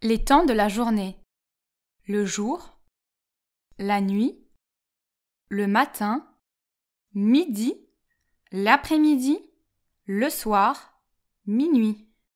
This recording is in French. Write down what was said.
Les temps de la journée. Le jour, la nuit, le matin, midi, l'après-midi, le soir, minuit.